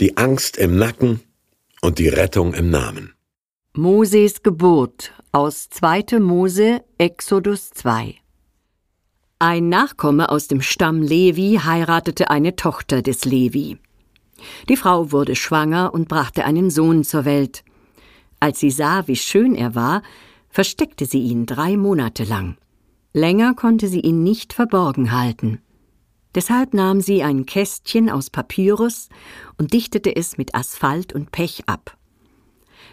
Die Angst im Nacken und die Rettung im Namen. Moses Geburt aus 2. Mose Exodus 2 Ein Nachkomme aus dem Stamm Levi heiratete eine Tochter des Levi. Die Frau wurde schwanger und brachte einen Sohn zur Welt. Als sie sah, wie schön er war, versteckte sie ihn drei Monate lang. Länger konnte sie ihn nicht verborgen halten. Deshalb nahm sie ein Kästchen aus Papyrus und dichtete es mit Asphalt und Pech ab.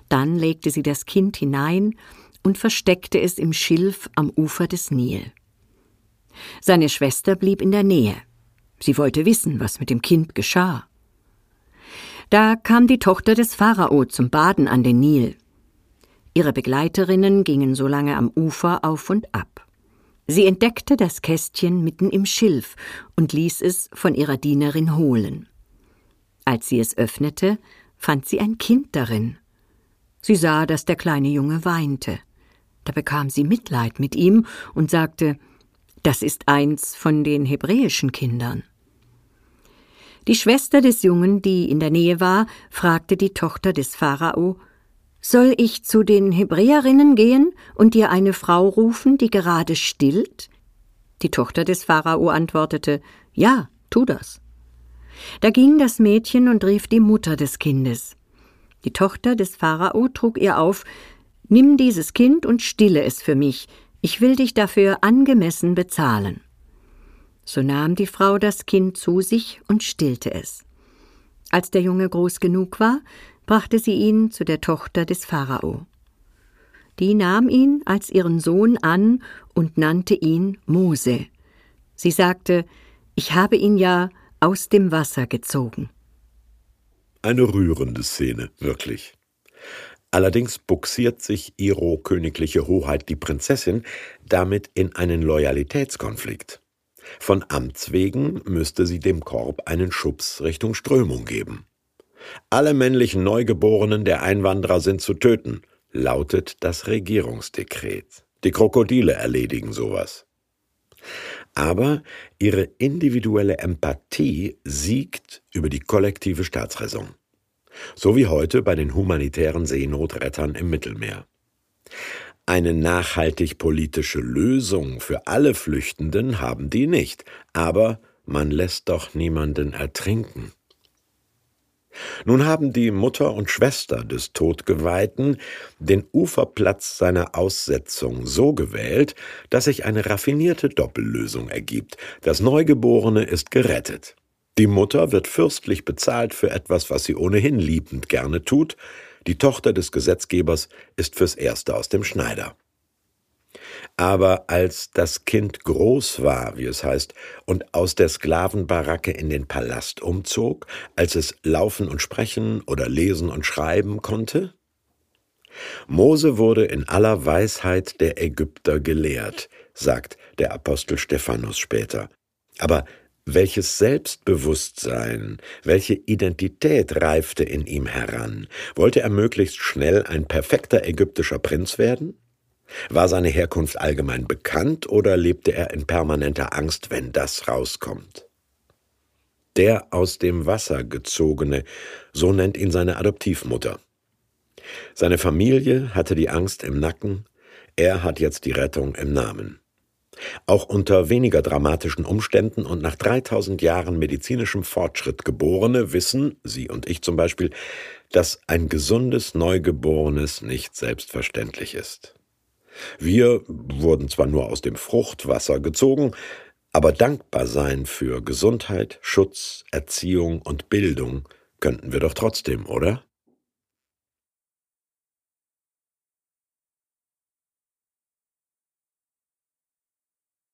Dann legte sie das Kind hinein und versteckte es im Schilf am Ufer des Nil. Seine Schwester blieb in der Nähe. Sie wollte wissen, was mit dem Kind geschah. Da kam die Tochter des Pharao zum Baden an den Nil. Ihre Begleiterinnen gingen so lange am Ufer auf und ab. Sie entdeckte das Kästchen mitten im Schilf und ließ es von ihrer Dienerin holen. Als sie es öffnete, fand sie ein Kind darin. Sie sah, dass der kleine Junge weinte. Da bekam sie Mitleid mit ihm und sagte Das ist eins von den hebräischen Kindern. Die Schwester des Jungen, die in der Nähe war, fragte die Tochter des Pharao Soll ich zu den Hebräerinnen gehen und dir eine Frau rufen, die gerade stillt? Die Tochter des Pharao antwortete Ja, tu das. Da ging das Mädchen und rief die Mutter des Kindes. Die Tochter des Pharao trug ihr auf Nimm dieses Kind und stille es für mich, ich will dich dafür angemessen bezahlen. So nahm die Frau das Kind zu sich und stillte es. Als der Junge groß genug war, brachte sie ihn zu der Tochter des Pharao. Die nahm ihn als ihren Sohn an und nannte ihn Mose. Sie sagte, ich habe ihn ja aus dem Wasser gezogen. Eine rührende Szene, wirklich. Allerdings buxiert sich ihre königliche Hoheit die Prinzessin damit in einen Loyalitätskonflikt. Von Amts wegen müsste sie dem Korb einen Schubs Richtung Strömung geben. Alle männlichen Neugeborenen der Einwanderer sind zu töten, lautet das Regierungsdekret. Die Krokodile erledigen sowas. Aber ihre individuelle Empathie siegt über die kollektive Staatsräson. So wie heute bei den humanitären Seenotrettern im Mittelmeer. Eine nachhaltig politische Lösung für alle Flüchtenden haben die nicht, aber man lässt doch niemanden ertrinken. Nun haben die Mutter und Schwester des Todgeweihten den Uferplatz seiner Aussetzung so gewählt, dass sich eine raffinierte Doppellösung ergibt. Das Neugeborene ist gerettet. Die Mutter wird fürstlich bezahlt für etwas, was sie ohnehin liebend gerne tut, die Tochter des Gesetzgebers ist fürs Erste aus dem Schneider. Aber als das Kind groß war, wie es heißt, und aus der Sklavenbaracke in den Palast umzog, als es laufen und sprechen oder lesen und schreiben konnte? Mose wurde in aller Weisheit der Ägypter gelehrt, sagt der Apostel Stephanus später. Aber welches Selbstbewusstsein, welche Identität reifte in ihm heran? Wollte er möglichst schnell ein perfekter ägyptischer Prinz werden? War seine Herkunft allgemein bekannt oder lebte er in permanenter Angst, wenn das rauskommt? Der aus dem Wasser gezogene, so nennt ihn seine Adoptivmutter. Seine Familie hatte die Angst im Nacken, er hat jetzt die Rettung im Namen. Auch unter weniger dramatischen Umständen und nach 3000 Jahren medizinischem Fortschritt Geborene wissen, Sie und ich zum Beispiel, dass ein gesundes Neugeborenes nicht selbstverständlich ist. Wir wurden zwar nur aus dem Fruchtwasser gezogen, aber dankbar sein für Gesundheit, Schutz, Erziehung und Bildung könnten wir doch trotzdem, oder?